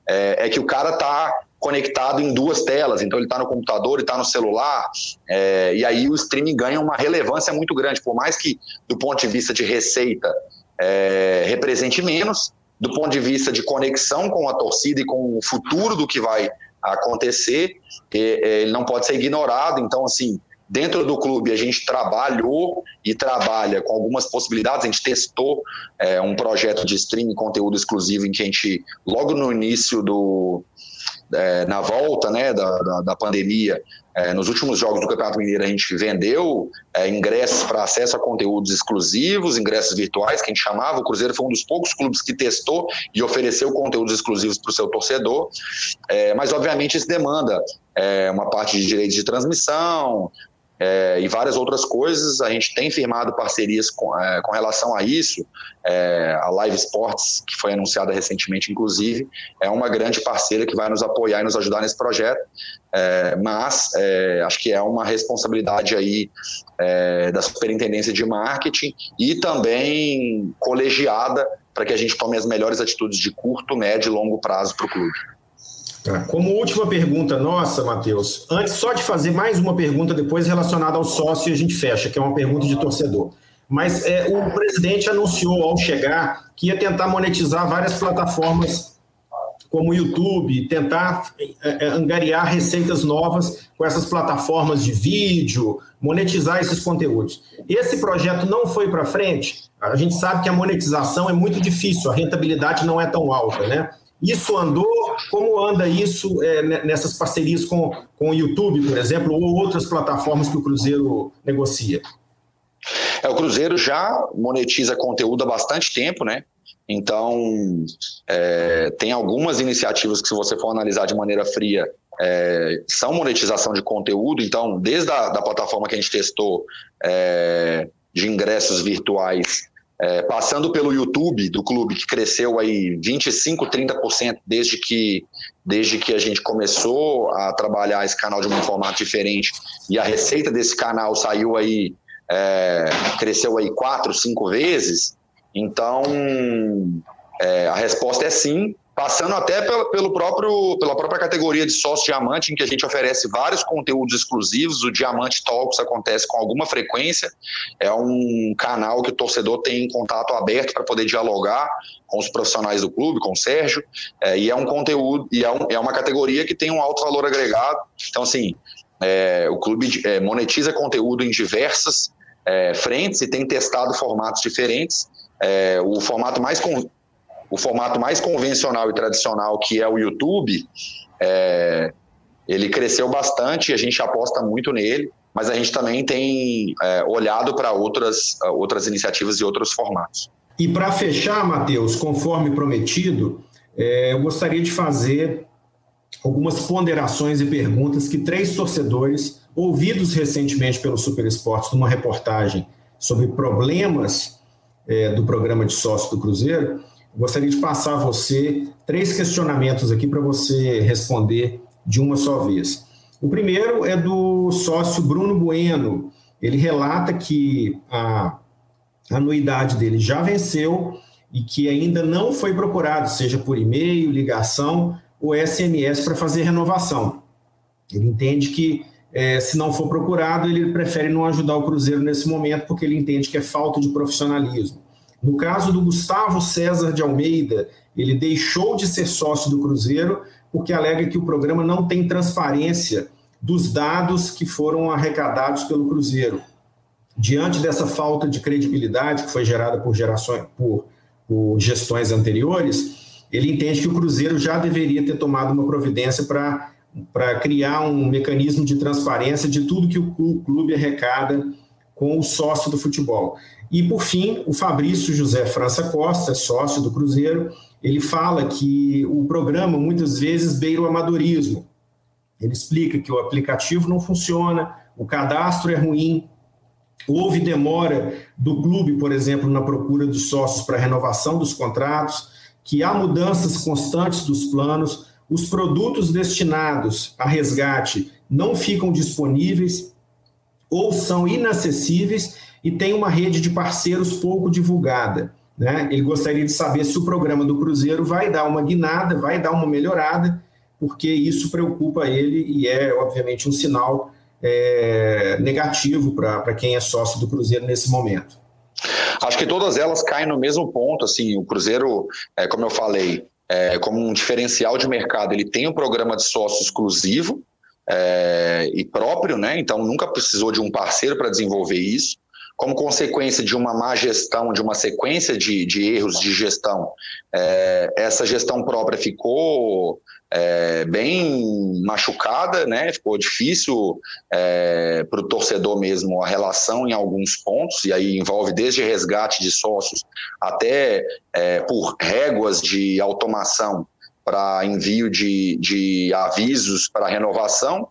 É, é que o cara está conectado em duas telas, então ele está no computador, e está no celular, é, e aí o streaming ganha uma relevância muito grande, por mais que do ponto de vista de receita é, represente menos, do ponto de vista de conexão com a torcida e com o futuro do que vai acontecer, é, ele não pode ser ignorado, então assim, dentro do clube a gente trabalhou e trabalha com algumas possibilidades. A gente testou é, um projeto de streaming, conteúdo exclusivo, em que a gente, logo no início do, é, na volta né, da, da, da pandemia, é, nos últimos jogos do Campeonato Mineiro, a gente vendeu é, ingressos para acesso a conteúdos exclusivos, ingressos virtuais, que a gente chamava. O Cruzeiro foi um dos poucos clubes que testou e ofereceu conteúdos exclusivos para o seu torcedor. É, mas, obviamente, isso demanda é, uma parte de direitos de transmissão, é, e várias outras coisas. A gente tem firmado parcerias com, é, com relação a isso. É, a Live Sports, que foi anunciada recentemente, inclusive, é uma grande parceira que vai nos apoiar e nos ajudar nesse projeto. É, mas é, acho que é uma responsabilidade aí é, da Superintendência de Marketing e também colegiada para que a gente tome as melhores atitudes de curto, médio e longo prazo para o clube. Tá. Como última pergunta nossa, Matheus, antes só de fazer mais uma pergunta depois relacionada ao sócio a gente fecha, que é uma pergunta de torcedor. Mas é, o presidente anunciou ao chegar que ia tentar monetizar várias plataformas como o YouTube, tentar é, é, angariar receitas novas com essas plataformas de vídeo, monetizar esses conteúdos. Esse projeto não foi para frente. A gente sabe que a monetização é muito difícil, a rentabilidade não é tão alta, né? Isso andou? Como anda isso é, nessas parcerias com, com o YouTube, por exemplo, ou outras plataformas que o Cruzeiro negocia? É, o Cruzeiro já monetiza conteúdo há bastante tempo, né? Então, é, tem algumas iniciativas que, se você for analisar de maneira fria, é, são monetização de conteúdo. Então, desde a da plataforma que a gente testou é, de ingressos virtuais é, passando pelo YouTube do clube, que cresceu aí 25%, 30% desde que, desde que a gente começou a trabalhar esse canal de um formato diferente, e a receita desse canal saiu aí, é, cresceu aí quatro, cinco vezes. Então, é, a resposta é sim, passando até pelo, pelo próprio, pela própria categoria de sócio diamante, em que a gente oferece vários conteúdos exclusivos. O Diamante Talks acontece com alguma frequência, é um canal que o torcedor tem contato aberto para poder dialogar com os profissionais do clube, com o Sérgio, é, e é um conteúdo, e é, um, é, uma categoria que tem um alto valor agregado. Então, assim, é, o clube é, monetiza conteúdo em diversas é, frentes e tem testado formatos diferentes. É, o formato mais o formato mais convencional e tradicional, que é o YouTube, é, ele cresceu bastante, a gente aposta muito nele, mas a gente também tem é, olhado para outras, outras iniciativas e outros formatos. E para fechar, Matheus, conforme prometido, é, eu gostaria de fazer algumas ponderações e perguntas que três torcedores, ouvidos recentemente pelo Super Esportes numa reportagem sobre problemas é, do programa de sócio do Cruzeiro, gostaria de passar a você três questionamentos aqui para você responder de uma só vez. O primeiro é do sócio Bruno Bueno. Ele relata que a anuidade dele já venceu e que ainda não foi procurado, seja por e-mail, ligação ou SMS, para fazer renovação. Ele entende que, é, se não for procurado, ele prefere não ajudar o Cruzeiro nesse momento, porque ele entende que é falta de profissionalismo. No caso do Gustavo César de Almeida, ele deixou de ser sócio do Cruzeiro porque alega que o programa não tem transparência dos dados que foram arrecadados pelo Cruzeiro. Diante dessa falta de credibilidade que foi gerada por gerações, por, por gestões anteriores, ele entende que o Cruzeiro já deveria ter tomado uma providência para para criar um mecanismo de transparência de tudo que o clube arrecada com o sócio do futebol. E, por fim, o Fabrício José França Costa, sócio do Cruzeiro, ele fala que o programa muitas vezes beira o amadorismo. Ele explica que o aplicativo não funciona, o cadastro é ruim, houve demora do clube, por exemplo, na procura de sócios para renovação dos contratos, que há mudanças constantes dos planos, os produtos destinados a resgate não ficam disponíveis ou são inacessíveis e tem uma rede de parceiros pouco divulgada. Né? Ele gostaria de saber se o programa do Cruzeiro vai dar uma guinada, vai dar uma melhorada, porque isso preocupa ele e é, obviamente, um sinal é, negativo para quem é sócio do Cruzeiro nesse momento. Acho que todas elas caem no mesmo ponto. Assim, o Cruzeiro, é, como eu falei, é, como um diferencial de mercado, ele tem um programa de sócio exclusivo é, e próprio, né? Então nunca precisou de um parceiro para desenvolver isso como consequência de uma má gestão, de uma sequência de, de erros de gestão, é, essa gestão própria ficou é, bem machucada, né? ficou difícil é, para o torcedor mesmo a relação em alguns pontos, e aí envolve desde resgate de sócios até é, por réguas de automação para envio de, de avisos para renovação,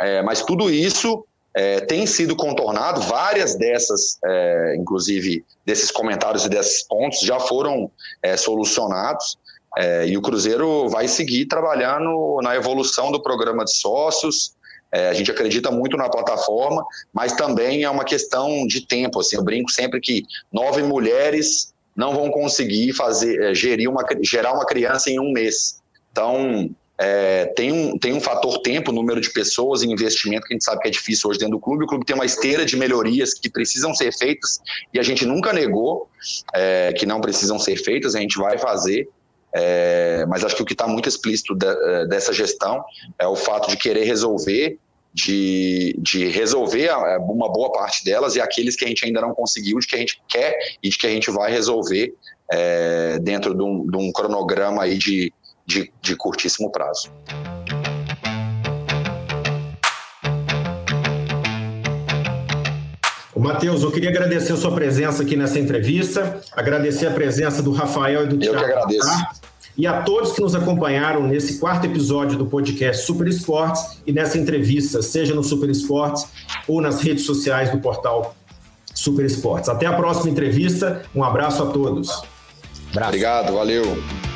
é, mas tudo isso é, tem sido contornado. Várias dessas, é, inclusive desses comentários e desses pontos, já foram é, solucionados. É, e o Cruzeiro vai seguir trabalhando na evolução do programa de sócios. É, a gente acredita muito na plataforma, mas também é uma questão de tempo. Assim, eu brinco sempre que nove mulheres não vão conseguir fazer é, gerir uma, gerar uma criança em um mês. Então, é, tem, um, tem um fator tempo, número de pessoas e investimento que a gente sabe que é difícil hoje dentro do clube. O clube tem uma esteira de melhorias que precisam ser feitas e a gente nunca negou é, que não precisam ser feitas, a gente vai fazer. É, mas acho que o que está muito explícito de, dessa gestão é o fato de querer resolver, de, de resolver uma boa parte delas e aqueles que a gente ainda não conseguiu, de que a gente quer e de que a gente vai resolver é, dentro de um, de um cronograma aí de de, de curtíssimo prazo. Matheus, eu queria agradecer a sua presença aqui nessa entrevista, agradecer a presença do Rafael e do Tiago. Eu que agradeço. E a todos que nos acompanharam nesse quarto episódio do podcast Super Esportes e nessa entrevista, seja no Super Esportes ou nas redes sociais do portal Super Esportes. Até a próxima entrevista. Um abraço a todos. Abraço. Obrigado, valeu.